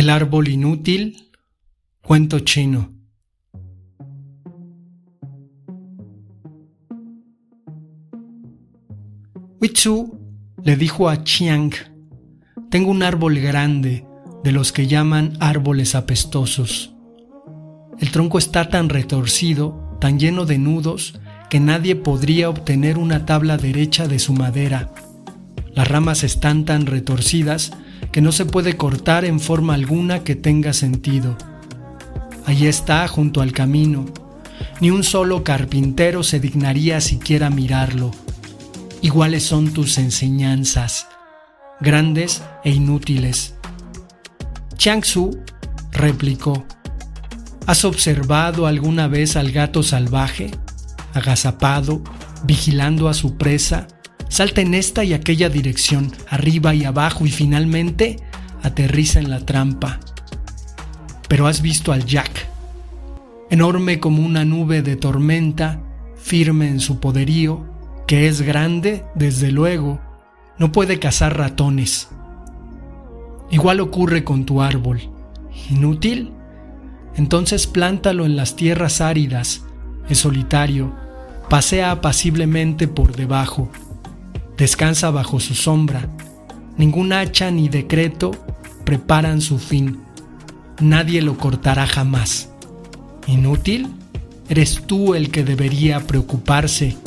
El árbol inútil, cuento chino. Huitzu le dijo a Chiang, tengo un árbol grande, de los que llaman árboles apestosos. El tronco está tan retorcido, tan lleno de nudos, que nadie podría obtener una tabla derecha de su madera. Las ramas están tan retorcidas que no se puede cortar en forma alguna que tenga sentido. Allí está, junto al camino. Ni un solo carpintero se dignaría siquiera mirarlo. Iguales son tus enseñanzas, grandes e inútiles. Chiang Tzu replicó, ¿Has observado alguna vez al gato salvaje, agazapado, vigilando a su presa? Salta en esta y aquella dirección, arriba y abajo y finalmente aterriza en la trampa. Pero has visto al Jack, enorme como una nube de tormenta, firme en su poderío, que es grande, desde luego, no puede cazar ratones. Igual ocurre con tu árbol. ¿Inútil? Entonces plántalo en las tierras áridas, es solitario, pasea apaciblemente por debajo, descansa bajo su sombra. Ningún hacha ni decreto preparan su fin. Nadie lo cortará jamás. ¿Inútil? Eres tú el que debería preocuparse,